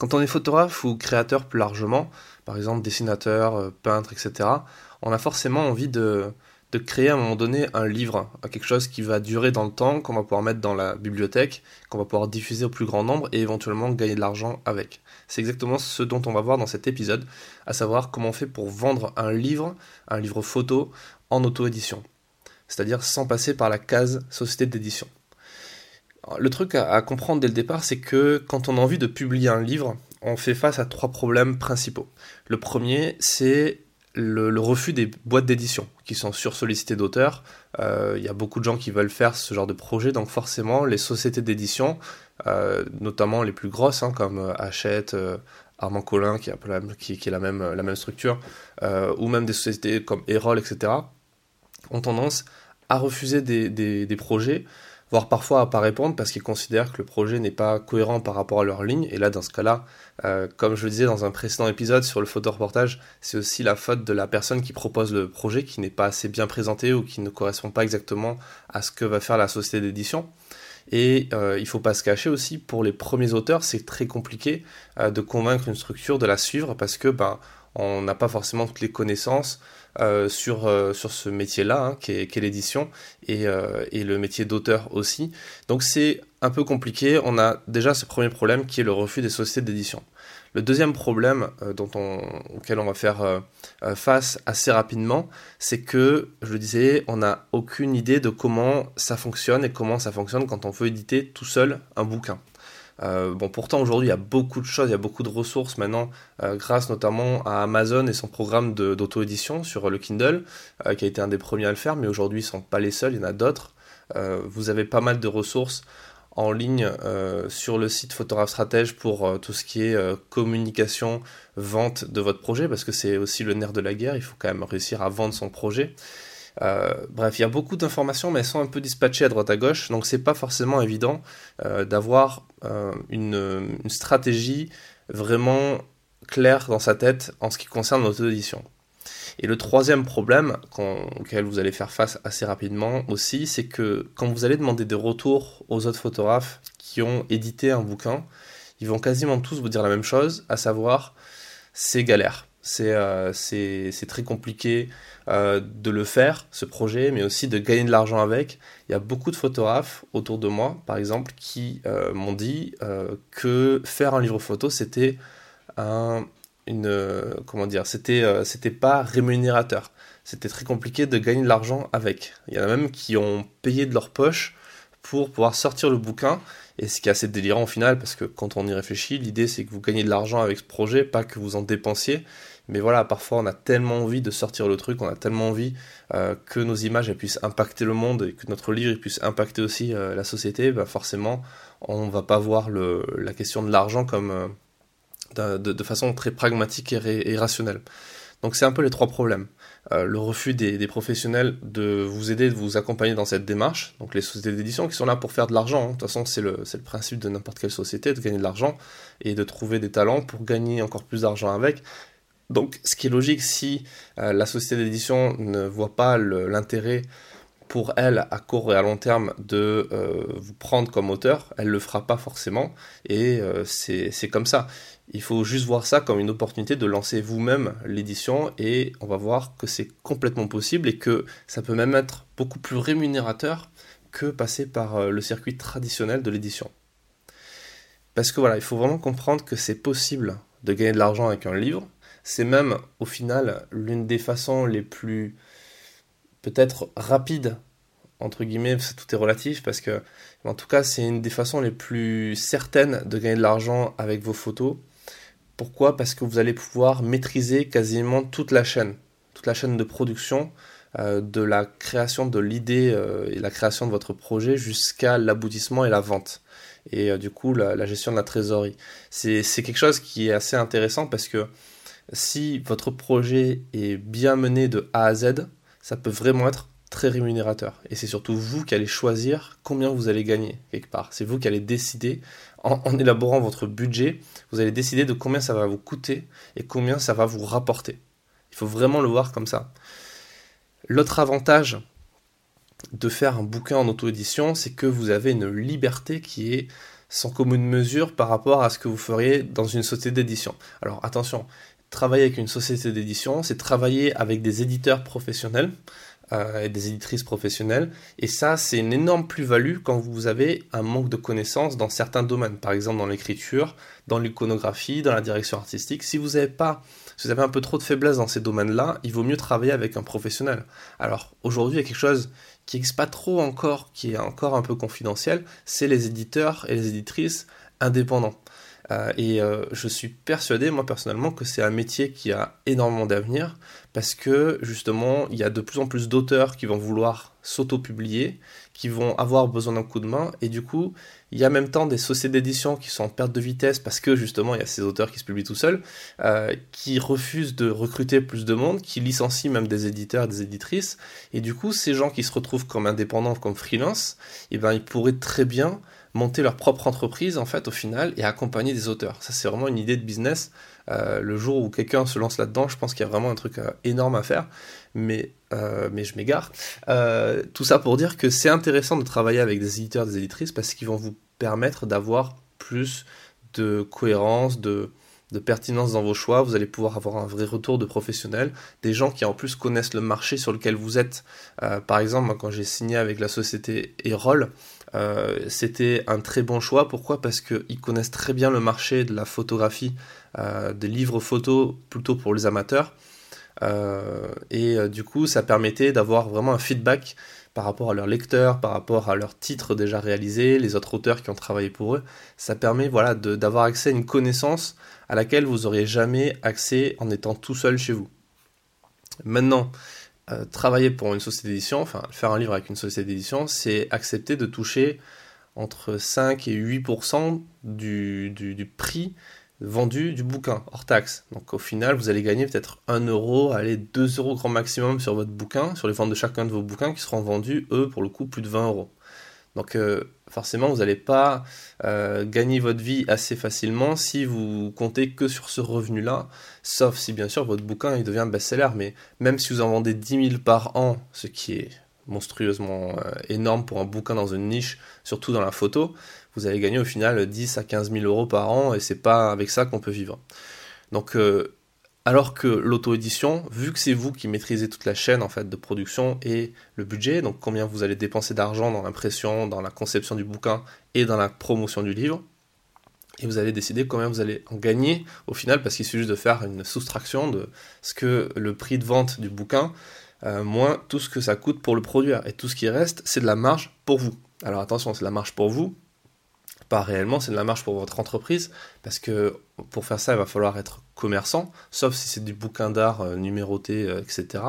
Quand on est photographe ou créateur plus largement, par exemple dessinateur, euh, peintre, etc., on a forcément envie de, de créer à un moment donné un livre, quelque chose qui va durer dans le temps, qu'on va pouvoir mettre dans la bibliothèque, qu'on va pouvoir diffuser au plus grand nombre et éventuellement gagner de l'argent avec. C'est exactement ce dont on va voir dans cet épisode, à savoir comment on fait pour vendre un livre, un livre photo, en auto-édition. C'est-à-dire sans passer par la case société d'édition. Le truc à, comprendre dès le départ, c'est que quand on a envie de publier un livre, on fait face à trois problèmes principaux. Le premier, c'est le, refus des boîtes d'édition qui sont sursollicitées d'auteurs. Euh, il y a beaucoup de gens qui veulent faire ce genre de projet, donc forcément les sociétés d'édition, euh, notamment les plus grosses hein, comme euh, Hachette, Armand Collin qui, est la même, structure, ou même des sociétés comme Erol, etc., ont tendance à refuser des projets voire parfois à pas répondre parce qu'ils considèrent que le projet n'est pas cohérent par rapport à leur ligne. Et là, dans ce cas-là, euh, comme je le disais dans un précédent épisode sur le photoreportage, c'est aussi la faute de la personne qui propose le projet qui n'est pas assez bien présenté ou qui ne correspond pas exactement à ce que va faire la société d'édition. Et euh, il ne faut pas se cacher aussi, pour les premiers auteurs, c'est très compliqué euh, de convaincre une structure de la suivre parce que ben, on n'a pas forcément toutes les connaissances, euh, sur, euh, sur ce métier-là, hein, qui l'édition, et, euh, et, le métier d'auteur aussi. Donc c'est un peu compliqué. On a déjà ce premier problème qui est le refus des sociétés d'édition. Le deuxième problème auquel on va faire face assez rapidement, c'est que, je le disais, on n'a aucune idée de comment ça fonctionne et comment ça fonctionne quand on veut éditer tout seul un bouquin. Euh, bon, pourtant aujourd'hui il y a beaucoup de choses, il y a beaucoup de ressources maintenant, euh, grâce notamment à Amazon et son programme d'auto-édition sur le Kindle, euh, qui a été un des premiers à le faire, mais aujourd'hui ils ne sont pas les seuls, il y en a d'autres. vous avez pas mal de ressources en ligne sur le site Photographe Stratège pour tout ce qui est communication, vente de votre projet, parce que c'est aussi le nerf de la guerre, il faut quand même réussir à vendre son projet. Euh, bref, il y a beaucoup d'informations, mais elles sont un peu dispatchées à droite à gauche, donc c'est pas forcément évident euh, d'avoir euh, une, stratégie vraiment claire dans sa tête en ce qui concerne l'auto-édition. Et le troisième problème auquel vous allez faire face assez rapidement aussi, c'est que quand vous allez demander des retours aux autres photographes qui ont édité un bouquin, ils vont quasiment tous vous dire la même chose, à savoir c'est galère. Euh, c'est très compliqué euh, de le faire, ce projet, mais aussi de gagner de l'argent avec. Il y a beaucoup de photographes autour de moi, par exemple, qui euh, m'ont dit que faire un livre photo, c'était un, une, comment dire, c'était c'était pas rémunérateur. C'était très compliqué de gagner de l'argent avec. Il y en a même qui ont payé de leur poche pour pouvoir sortir le bouquin. Et ce qui est assez délirant au final, parce que quand on y réfléchit, l'idée c'est que vous gagnez de l'argent avec ce projet, pas que vous en dépensiez. Mais voilà, parfois on a tellement envie de sortir le truc, on a tellement envie euh, que nos images puissent impacter le monde et que notre livre puisse impacter aussi euh, la société, bah forcément on va pas voir la question de l'argent euh, de, façon très pragmatique et, rationnelle. Donc c'est un peu les trois problèmes. le refus des, professionnels de vous aider, de vous accompagner dans cette démarche, donc les sociétés d'édition qui sont là pour faire de l'argent, hein. de toute façon c'est le, principe de n'importe quelle société, de gagner de l'argent et de trouver des talents pour gagner encore plus d'argent avec, donc, ce qui est logique, si euh, la société d'édition ne voit pas l'intérêt pour elle à court et à long terme de euh, vous prendre comme auteur, elle ne le fera pas forcément. Et euh, c'est comme ça. Il faut juste voir ça comme une opportunité de lancer vous-même l'édition et on va voir que c'est complètement possible et que ça peut même être beaucoup plus rémunérateur que passer par le circuit traditionnel de l'édition. Parce que voilà, il faut vraiment comprendre que c'est possible de gagner de l'argent avec un livre, c'est même au final l'une des façons les plus peut-être rapides entre guillemets, tout est relatif parce que en tout cas c'est une des façons les plus certaines de gagner de l'argent avec vos photos. Pourquoi? Parce que vous allez pouvoir maîtriser quasiment toute la chaîne, toute la chaîne de production, euh, de la création de l'idée euh, et la création de votre projet jusqu'à l'aboutissement et la vente. Et euh, du coup la, la, gestion de la trésorerie. C'est quelque chose qui est assez intéressant parce que si votre projet est bien mené de A à Z, ça peut vraiment être très rémunérateur. Et c'est surtout vous qui allez choisir combien vous allez gagner quelque part. C'est vous qui allez décider, en, élaborant votre budget, vous allez décider de combien ça va vous coûter et combien ça va vous rapporter. Il faut vraiment le voir comme ça. L'autre avantage de faire un bouquin en auto-édition, c'est que vous avez une liberté qui est sans commune mesure par rapport à ce que vous feriez dans une société d'édition. Alors attention, travailler avec une société d'édition, c'est travailler avec des éditeurs professionnels euh, et des éditrices professionnelles. Et ça, c'est une énorme plus-value quand vous avez un manque de connaissances dans certains domaines, par exemple dans l'écriture, dans l'iconographie, dans la direction artistique. Si vous avez pas, si vous avez un peu trop de faiblesse dans ces domaines-là, il vaut mieux travailler avec un professionnel. Alors aujourd'hui, il y a quelque chose qui n'existe pas trop encore, qui est encore un peu confidentiel, c'est les éditeurs et les éditrices indépendants. Euh, et euh, je suis persuadé, moi personnellement, que c'est un métier qui a énormément d'avenir parce que justement, il y a de plus en plus d'auteurs qui vont vouloir s'auto-publier, qui vont avoir besoin d'un coup de main, et du coup, il y a même temps des sociétés d'édition qui sont en perte de vitesse parce que justement, il y a ces auteurs qui se publient tout seuls, euh, qui refusent de recruter plus de monde, qui licencient même des éditeurs et des éditrices, et du coup, ces gens qui se retrouvent comme indépendants, comme freelance, eh ben, ils pourraient très bien monter leur propre entreprise en fait au final et accompagner des auteurs. Ça c'est vraiment une idée de business. Euh, le jour où quelqu'un se lance là-dedans, je pense qu'il y a vraiment un truc euh, énorme à faire. Mais, euh, je m'égare. tout ça pour dire que c'est intéressant de travailler avec des éditeurs, des éditrices parce qu'ils vont vous permettre d'avoir plus de cohérence, de, de pertinence dans vos choix, vous allez pouvoir avoir un vrai retour de professionnels, des gens qui en plus connaissent le marché sur lequel vous êtes. par exemple, quand j'ai signé avec la société Erol, euh, c'était un très bon choix. Pourquoi? Parce qu'ils connaissent très bien le marché de la photographie, euh, des livres photos plutôt pour les amateurs. Euh, et du coup, ça permettait d'avoir vraiment un feedback par rapport à leurs lecteurs, par rapport à leurs titres déjà réalisés, les autres auteurs qui ont travaillé pour eux. Ça permet voilà, d'avoir accès à une connaissance à laquelle vous n'auriez jamais accès en étant tout seul chez vous. Maintenant, euh, travailler pour une société d'édition, enfin faire un livre avec une société d'édition, c'est accepter de toucher entre 5 et 8% du, du, prix vendu du bouquin, hors taxe. Donc au final, vous allez gagner peut-être 1 euro, allez 2 euros grand maximum sur votre bouquin, sur les ventes de chacun de vos bouquins qui seront vendus, eux, pour le coup, plus de 20 euros. Donc euh, forcément, vous n'allez pas euh, gagner votre vie assez facilement si vous comptez que sur ce revenu-là, sauf si bien sûr votre bouquin il devient best-seller. Mais même si vous en vendez 10 000 par an, ce qui est monstrueusement euh, énorme pour un bouquin dans une niche, surtout dans la photo, vous allez gagner au final 10 à 15 000 euros par an et c'est pas avec ça qu'on peut vivre. Donc alors que l'auto-édition, vu que c'est vous qui maîtrisez toute la chaîne en fait de production et le budget, donc combien vous allez dépenser d'argent dans l'impression, dans la conception du bouquin et dans la promotion du livre, et vous allez décider combien vous allez en gagner au final, parce qu'il suffit de faire une soustraction de ce que le prix de vente du bouquin, euh, moins tout ce que ça coûte pour le produire. Et tout ce qui reste, c'est de la marge pour vous. Alors attention, c'est de la marge pour vous, pas réellement, c'est de la marge pour votre entreprise, parce que pour faire ça, il va falloir être commerçant, sauf si c'est du bouquin d'art euh, numéroté, euh, etc.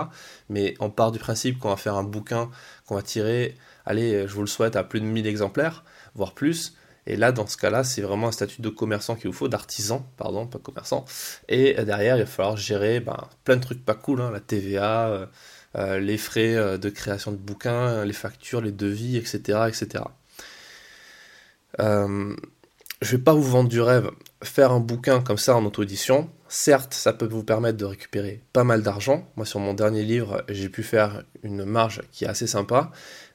Mais on part du principe qu'on va faire un bouquin qu'on va tirer, allez, je vous le souhaite, à plus de 1000 exemplaires, voire plus. Et là, dans ce cas-là, c'est vraiment un statut de commerçant qu'il vous faut, d'artisan, pardon, pas commerçant. Et derrière, il va falloir gérer ben, plein de trucs pas cool, hein, la TVA, euh, les frais de création de bouquins, les factures, les devis, etc. etc. Euh, je vais pas vous vendre du rêve. Faire un bouquin comme ça en auto-édition, certes, ça peut vous permettre de récupérer pas mal d'argent. Moi, sur mon dernier livre, j'ai pu faire une marge qui est assez sympa.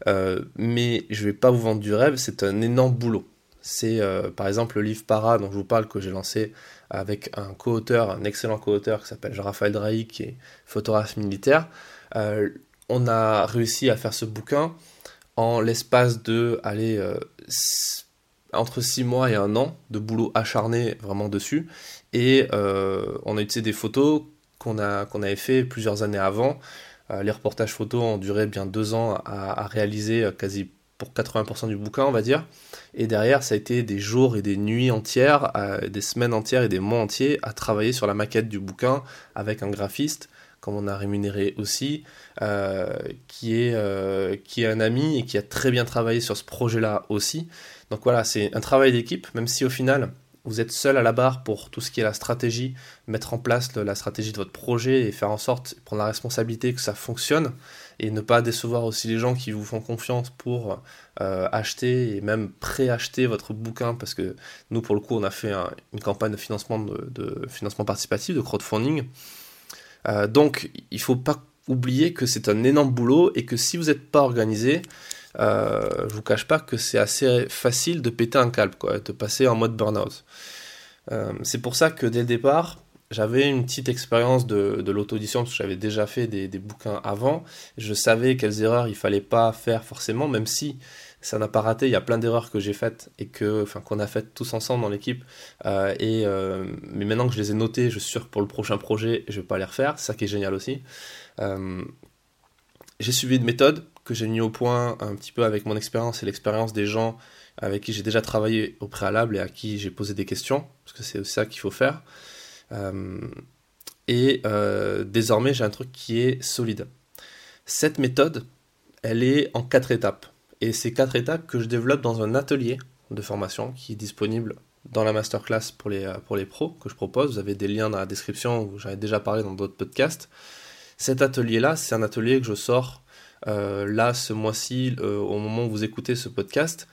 Euh, mais je vais pas vous vendre du rêve, c'est un énorme boulot. C'est euh, par exemple le livre Para dont je vous parle que j'ai lancé avec un co-auteur, un excellent co-auteur qui s'appelle Jean-Raphaël Drahi, qui est photographe militaire. Euh, on a réussi à faire ce bouquin en l'espace de, allez, entre 6 mois et un an de boulot acharné vraiment dessus. Et euh, on a utilisé des photos qu'on qu'on avait fait plusieurs années avant. Euh, les reportages photos ont duré bien deux ans à, réaliser euh, quasi pour 80% du bouquin, on va dire. Et derrière, ça a été des jours et des nuits entières, des semaines entières et des mois entiers à travailler sur la maquette du bouquin avec un graphiste, comme on a rémunéré aussi, qui, est, qui est un ami et qui a très bien travaillé sur ce projet-là aussi. Donc voilà, c'est un travail d'équipe, même si au final, vous êtes seul à la barre pour tout ce qui est la stratégie, mettre en place la stratégie de votre projet et faire en sorte, prendre la responsabilité que ça fonctionne et ne pas décevoir aussi les gens qui vous font confiance pour euh, acheter et même préacheter votre bouquin parce que nous pour le coup on a fait une campagne de financement de, financement participatif de crowdfunding. Euh, donc il faut pas oubliez que c'est un énorme boulot et que si vous n'êtes pas organisé, euh, je vous cache pas que c'est assez facile de péter un câble, quoi, de passer en mode burn-out. Euh, c'est pour ça que dès le départ, j'avais une petite expérience de, de l'auto-audition parce que j'avais déjà fait des, bouquins avant. Je savais quelles erreurs il fallait pas faire forcément, même si ça n'a pas raté. Il y a plein d'erreurs que j'ai faites et que, enfin, qu'on a faites tous ensemble dans l'équipe. Euh, et euh, mais maintenant que je les ai notées, je suis sûr que pour le prochain projet, je vais pas les refaire. C'est ça qui est génial aussi. J'ai suivi une méthode que j'ai mis au point un petit peu avec mon expérience et l'expérience des gens avec qui j'ai déjà travaillé au préalable et à qui j'ai posé des questions, parce que c'est ça qu'il faut faire. Euh, et euh, désormais, j'ai un truc qui est solide. Cette méthode, elle est en quatre étapes. Et c'est quatre étapes que je développe dans un atelier de formation qui est disponible dans la masterclass pour les, pour les pros que je propose. Vous avez des liens dans la description où j'en ai déjà parlé dans d'autres podcasts. Cet atelier-là, c'est un atelier que je sors euh, là ce mois-ci, euh, au moment où vous écoutez ce podcast,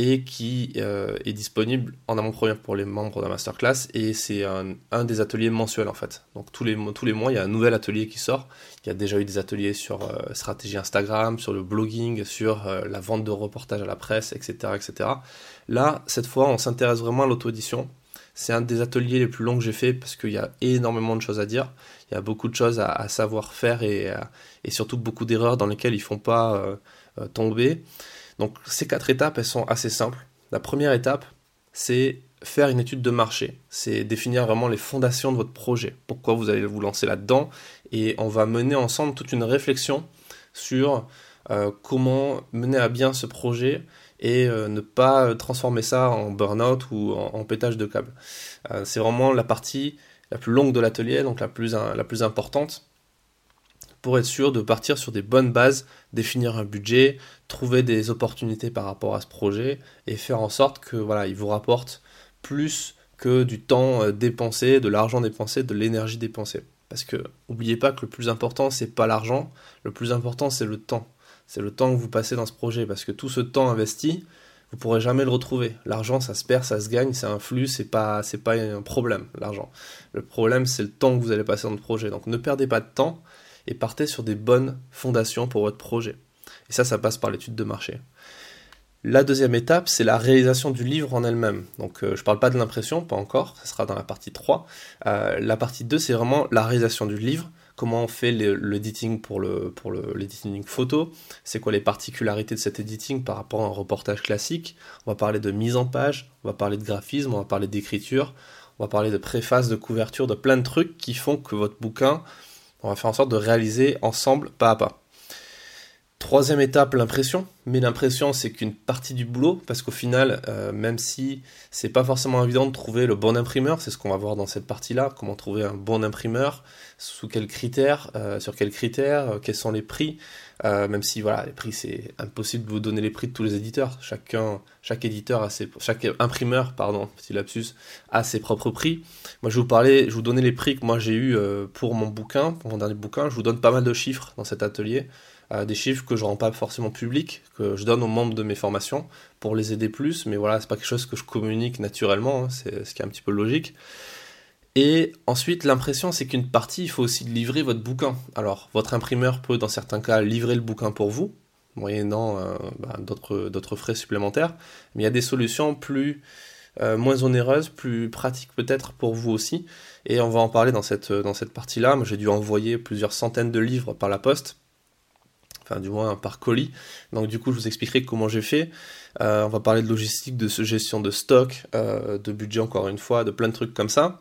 et qui euh, est disponible en avant-première pour les membres de la masterclass, et c'est un, un, des ateliers mensuels en fait. Donc tous les, tous les mois, il y a un nouvel atelier qui sort. Il y a déjà eu des ateliers sur stratégie Instagram, sur le blogging, sur la vente de reportages à la presse, etc. etc. Là, cette fois, on s'intéresse vraiment à l'auto-édition. C'est un des ateliers les plus longs que j'ai fait parce qu'il y a énormément de choses à dire il y a beaucoup de choses à, savoir faire et, euh, et, surtout beaucoup d'erreurs dans lesquelles ils ne font pas euh, euh, tomber. Donc ces quatre étapes, elles sont assez simples. La première étape, c'est faire une étude de marché. C'est définir vraiment les fondations de votre projet. Pourquoi vous allez vous lancer là-dedans. Et on va mener ensemble toute une réflexion sur comment mener à bien ce projet et euh, ne pas transformer ça en burn-out ou en, pétage de câble. Euh, c'est vraiment la partie la plus longue de l'atelier, donc la plus, la plus importante, pour être sûr de partir sur des bonnes bases, définir un budget, trouver des opportunités par rapport à ce projet et faire en sorte que voilà, il vous rapporte plus que du temps euh, dépensé, de l'argent dépensé, de l'énergie dépensée. Parce que n'oubliez pas que le plus important c'est pas l'argent, le plus important c'est le temps. C'est le temps que vous passez dans ce projet parce que tout ce temps investi, vous pourrez jamais le retrouver. L'argent, ça se perd, ça se gagne, c'est un flux, c'est pas, c'est pas un problème, l'argent. Le problème, c'est le temps que vous allez passer dans le projet. Donc ne perdez pas de temps et partez sur des bonnes fondations pour votre projet. Et ça, ça passe par l'étude de marché. La deuxième étape, c'est la réalisation du livre en elle-même. Donc euh, je ne parle pas de l'impression, pas encore, ça sera dans la partie 3. Euh, la partie 2, c'est vraiment la réalisation du livre comment on fait l'editing pour le photo, c'est quoi les particularités de cet editing par rapport à un reportage classique. On va parler de mise en page, on va parler de graphisme, on va parler d'écriture, on va parler de préface, de couverture, de plein de trucs qui font que votre bouquin, on va faire en sorte de réaliser ensemble pas à pas. Troisième étape, l'impression. Mais l'impression, c'est qu'une partie du boulot, parce qu'au final, euh, même si c'est pas forcément évident de trouver le bon imprimeur, c'est ce qu'on va voir dans cette partie-là, comment trouver un bon imprimeur, sous quels critères, euh, sur quels critères, euh, quels sont les prix, même si voilà, les prix c'est impossible de vous donner les prix de tous les éditeurs. Chaque éditeur a ses, chaque imprimeur, pardon, petit lapsus, a ses propres prix. Moi, je vous parler, je vous donner les prix que moi j'ai eu pour mon bouquin, pour mon dernier bouquin. Je vous donne pas mal de chiffres dans cet atelier. Des chiffres que je rends pas forcément publics, que je donne aux membres de mes formations pour les aider plus, mais voilà, c'est pas quelque chose que je communique naturellement, hein, c'est ce qui est un petit peu logique. Et ensuite, l'impression, c'est qu'une partie, il faut aussi livrer votre bouquin. Alors, votre imprimeur peut, dans certains cas, livrer le bouquin pour vous, moyennant euh, bah, d'autres frais supplémentaires, mais il y a des solutions plus euh, moins onéreuses, plus pratiques peut-être pour vous aussi, et on va en parler dans cette, dans cette partie-là. J'ai dû envoyer plusieurs centaines de livres par la poste, enfin du moins par colis. Donc du coup, je vous expliquerai comment j'ai fait. Euh, on va parler de logistique, de gestion de stock, euh, de budget encore une fois, de plein de trucs comme ça.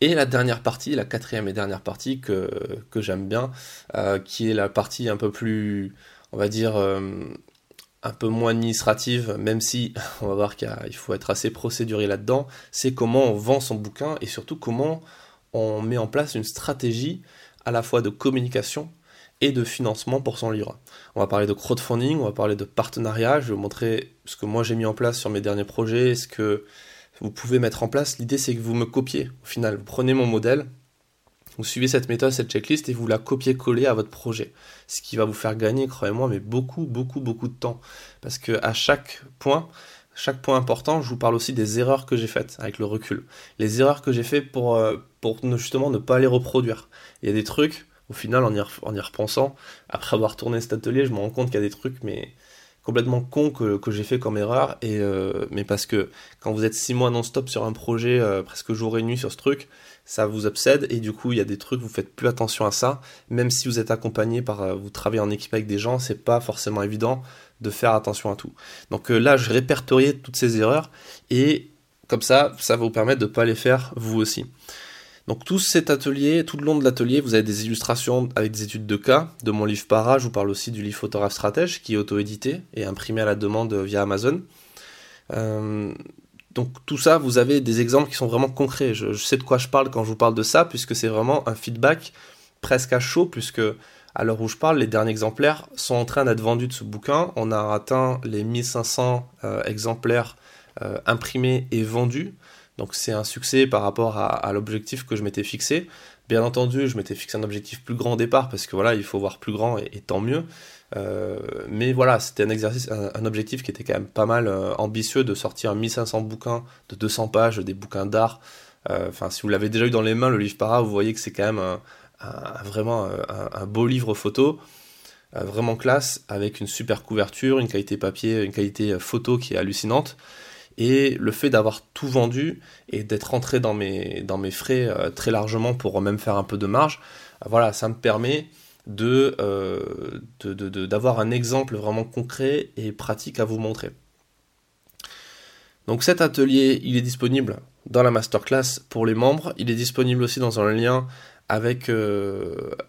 Et la dernière partie, la quatrième et dernière partie que, j'aime bien, euh, qui est la partie un peu plus, on va dire, un peu moins administrative, même si on va voir qu'il faut être assez procéduré là-dedans, c'est comment on vend son bouquin et surtout comment on met en place une stratégie à la fois de communication et de financement pour son livre. On va parler de crowdfunding, on va parler de partenariat, je vais vous montrer ce que moi j'ai mis en place sur mes derniers projets, ce que vous pouvez mettre en place. L'idée c'est que vous me copiez au final, vous prenez mon modèle, vous suivez cette méthode, cette checklist et vous la copiez-collez à votre projet. Ce qui va vous faire gagner, croyez-moi, mais beaucoup, beaucoup, beaucoup de temps. Parce que à chaque point, chaque point important, je vous parle aussi des erreurs que j'ai faites avec le recul. Les erreurs que j'ai faites pour, euh, pour justement ne pas les reproduire. Il y a des trucs, au final, en y, en y repensant, après avoir tourné cet atelier, je me rends compte qu'il y a des trucs, mais complètement cons que, j'ai fait comme erreur. Euh, mais parce que quand vous êtes six mois non-stop sur un projet, euh, presque jour et nuit sur ce truc, ça vous obsède. Et du coup, il y a des trucs, vous faites plus attention à ça. Même si vous êtes accompagné par, euh, vous travaillez en équipe avec des gens, c'est pas forcément évident de faire attention à tout. Donc là, je répertorié toutes ces erreurs. Et comme ça, ça va vous permettre de ne pas les faire vous aussi. Donc tout cet atelier, tout le long de l'atelier, vous avez des illustrations avec des études de cas de mon livre Para. Je vous parle aussi du livre Photographe Stratège qui est auto-édité et imprimé à la demande via Amazon. Euh, donc tout ça, vous avez des exemples qui sont vraiment concrets. Je, sais de quoi je parle quand je vous parle de ça, puisque c'est vraiment un feedback presque à chaud, puisque à l'heure où je parle, les derniers exemplaires sont en train d'être vendus de ce bouquin. On a atteint les 1500 euh, exemplaires euh, imprimés et vendus. Donc c'est un succès par rapport à, l'objectif que je m'étais fixé. Bien entendu, je m'étais fixé un objectif plus grand au départ parce que voilà, il faut voir plus grand et, tant mieux. Euh, mais voilà, c'était un exercice, un, objectif qui était quand même pas mal euh, ambitieux de sortir 1500 bouquins de 200 pages, des bouquins d'art. Euh, enfin, si vous l'avez déjà eu dans les mains, le livre para, vous voyez que c'est quand même vraiment un, beau livre photo, vraiment classe, avec une super couverture, une qualité papier, une qualité photo qui est hallucinante. Et le fait d'avoir tout vendu et d'être rentré dans mes, frais euh, très largement pour même faire un peu de marge, euh, voilà, ça me permet de, euh, d'avoir un exemple vraiment concret et pratique à vous montrer. Donc cet atelier, il est disponible dans la masterclass pour les membres. Il est disponible aussi dans un lien avec,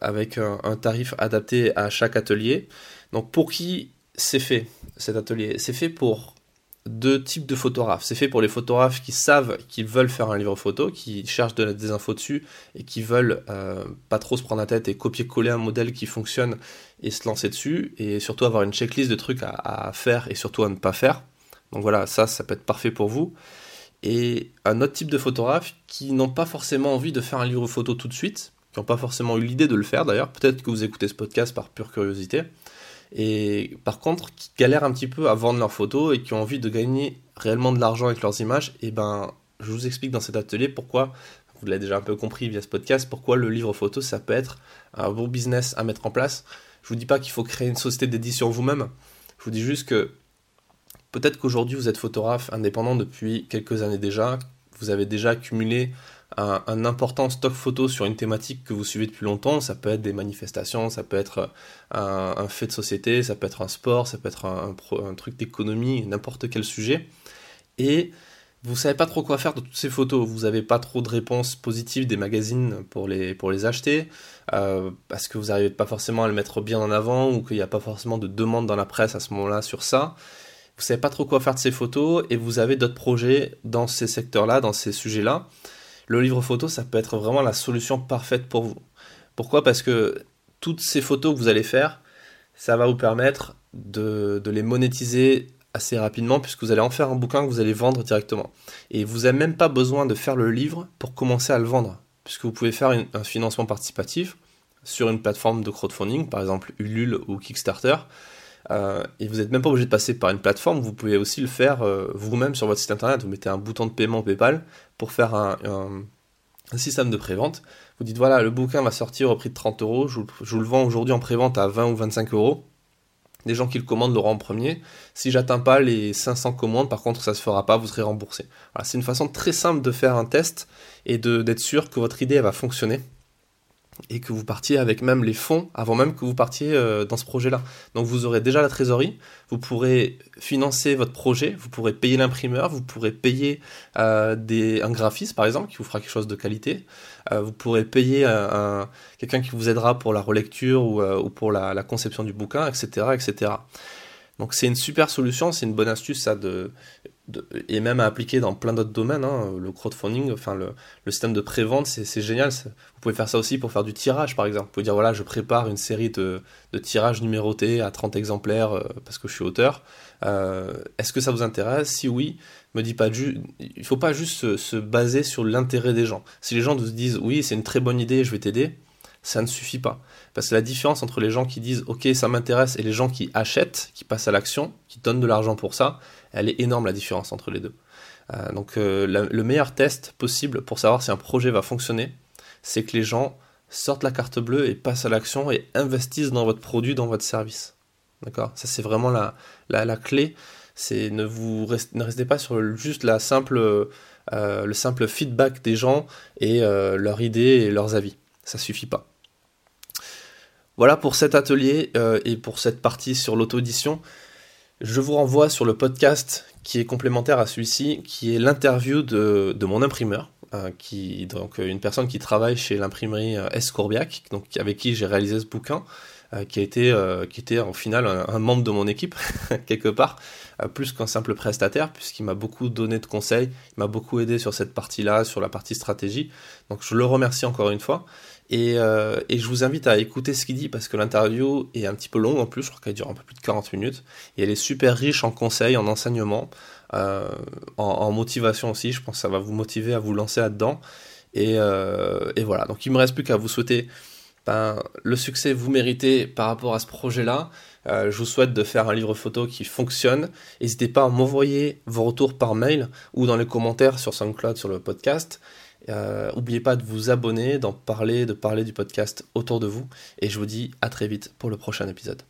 avec un, un, tarif adapté à chaque atelier. Donc pour qui c'est fait cet atelier? C'est fait pour deux types de photographes. C'est fait pour les photographes qui savent qu'ils veulent faire un livre photo, qui cherchent des infos dessus et qui veulent euh, pas trop se prendre la tête et copier-coller un modèle qui fonctionne et se lancer dessus et surtout avoir une checklist de trucs à, faire et surtout à ne pas faire. Donc voilà, ça, ça peut être parfait pour vous. Et un autre type de photographes qui n'ont pas forcément envie de faire un livre photo tout de suite, qui n'ont pas forcément eu l'idée de le faire d'ailleurs. Peut-être que vous écoutez ce podcast par pure curiosité et par contre qui galèrent un petit peu à vendre leurs photos et qui ont envie de gagner réellement de l'argent avec leurs images, et ben je vous explique dans cet atelier pourquoi, vous l'avez déjà un peu compris via ce podcast, pourquoi le livre photo ça peut être un bon business à mettre en place. Je vous dis pas qu'il faut créer une société d'édition vous-même, je vous dis juste que peut-être qu'aujourd'hui vous êtes photographe indépendant depuis quelques années déjà, vous avez déjà accumulé un, important stock photo sur une thématique que vous suivez depuis longtemps. Ça peut être des manifestations, ça peut être un, fait de société, ça peut être un sport, ça peut être un, truc d'économie, n'importe quel sujet. Et vous savez pas trop quoi faire de toutes ces photos. Vous n'avez pas trop de réponses positives des magazines pour les, pour les acheter, euh, parce que vous n'arrivez pas forcément à le mettre bien en avant ou qu'il n'y a pas forcément de demande dans la presse à ce moment-là sur ça. Vous savez pas trop quoi faire de ces photos et vous avez d'autres projets dans ces secteurs-là, dans ces sujets-là le livre photo, ça peut être vraiment la solution parfaite pour vous. Pourquoi? Parce que toutes ces photos que vous allez faire, ça va vous permettre de, les monétiser assez rapidement puisque vous allez en faire un bouquin que vous allez vendre directement. Et vous n'avez même pas besoin de faire le livre pour commencer à le vendre, puisque vous pouvez faire un financement participatif sur une plateforme de crowdfunding, par exemple Ulule ou Kickstarter, euh, et vous n'êtes même pas obligé de passer par une plateforme, vous pouvez aussi le faire euh, vous-même sur votre site internet. Vous mettez un bouton de paiement PayPal pour faire un, système de prévente. Vous dites voilà, le bouquin va sortir au prix de 30 euros, je, vous le vends aujourd'hui en prévente à 20 ou 25 euros. Les gens qui le commandent l'auront en premier. Si j'atteins pas les 500 commandes, par contre, ça se fera pas, vous serez remboursé. c'est une façon très simple de faire un test et d'être sûr que votre idée va fonctionner et que vous partiez avec même les fonds avant même que vous partiez euh, dans ce projet-là. Donc vous aurez déjà la trésorerie, vous pourrez financer votre projet, vous pourrez payer l'imprimeur, vous pourrez payer euh, un graphiste par exemple qui vous fera quelque chose de qualité, euh, vous pourrez payer un, quelqu'un qui vous aidera pour la relecture ou, ou pour la, la, conception du bouquin, etc. etc. Donc c'est une super solution, c'est une bonne astuce ça de, et même à appliquer dans plein d'autres domaines. Hein. le crowdfunding, le, système de prévente, c'est génial. Vous pouvez faire ça aussi pour faire du tirage, par exemple. Vous pouvez dire voilà, je prépare une série de, tirages numérotés à 30 exemplaires euh, parce que je suis auteur. Euh, est-ce que ça vous intéresse? Si oui, me dis pas du, il faut pas juste se, baser sur l'intérêt des gens. Si les gens vous disent oui, c'est une très bonne idée, je vais t'aider, ça ne suffit pas. Parce que la différence entre les gens qui disent ok ça m'intéresse et les gens qui achètent, qui passent à l'action, qui donnent de l'argent pour ça, elle est énorme la différence entre les deux. Euh, donc euh, le meilleur test possible pour savoir si un projet va fonctionner, c'est que les gens sortent la carte bleue et passent à l'action et investissent dans votre produit, dans votre service. D'accord? Ça, c'est vraiment la, la, clé. C'est ne vous ne restez pas sur juste la simple, euh, le simple feedback des gens et leurs idées et leurs avis. Ça suffit pas. Voilà pour cet atelier euh, et pour cette partie sur l'auto-édition. Je vous renvoie sur le podcast qui est complémentaire à celui-ci, qui est l'interview de, mon imprimeur, qui donc une personne qui travaille chez l'imprimerie S Courbiac, donc avec qui j'ai réalisé ce bouquin. Euh, qui, a été, euh, qui était au final un, membre de mon équipe, quelque part, euh, plus qu'un simple prestataire, puisqu'il m'a beaucoup donné de conseils, il m'a beaucoup aidé sur cette partie-là, sur la partie stratégie. Donc je le remercie encore une fois. Et, et je vous invite à écouter ce qu'il dit, parce que l'interview est un petit peu longue en plus, je crois qu'elle dure un peu plus de 40 minutes, et elle est super riche en conseils, en enseignements, en, en, motivation aussi, je pense que ça va vous motiver à vous lancer là-dedans. Et, et, voilà, donc il me reste plus qu'à vous souhaiter ben, le succès vous méritez par rapport à ce projet-là. Euh, je vous souhaite de faire un livre photo qui fonctionne. N'hésitez pas à m'envoyer vos retours par mail ou dans les commentaires sur SoundCloud sur le podcast. N'oubliez euh, pas de vous abonner, d'en parler, de parler du podcast autour de vous. Et je vous dis à très vite pour le prochain épisode.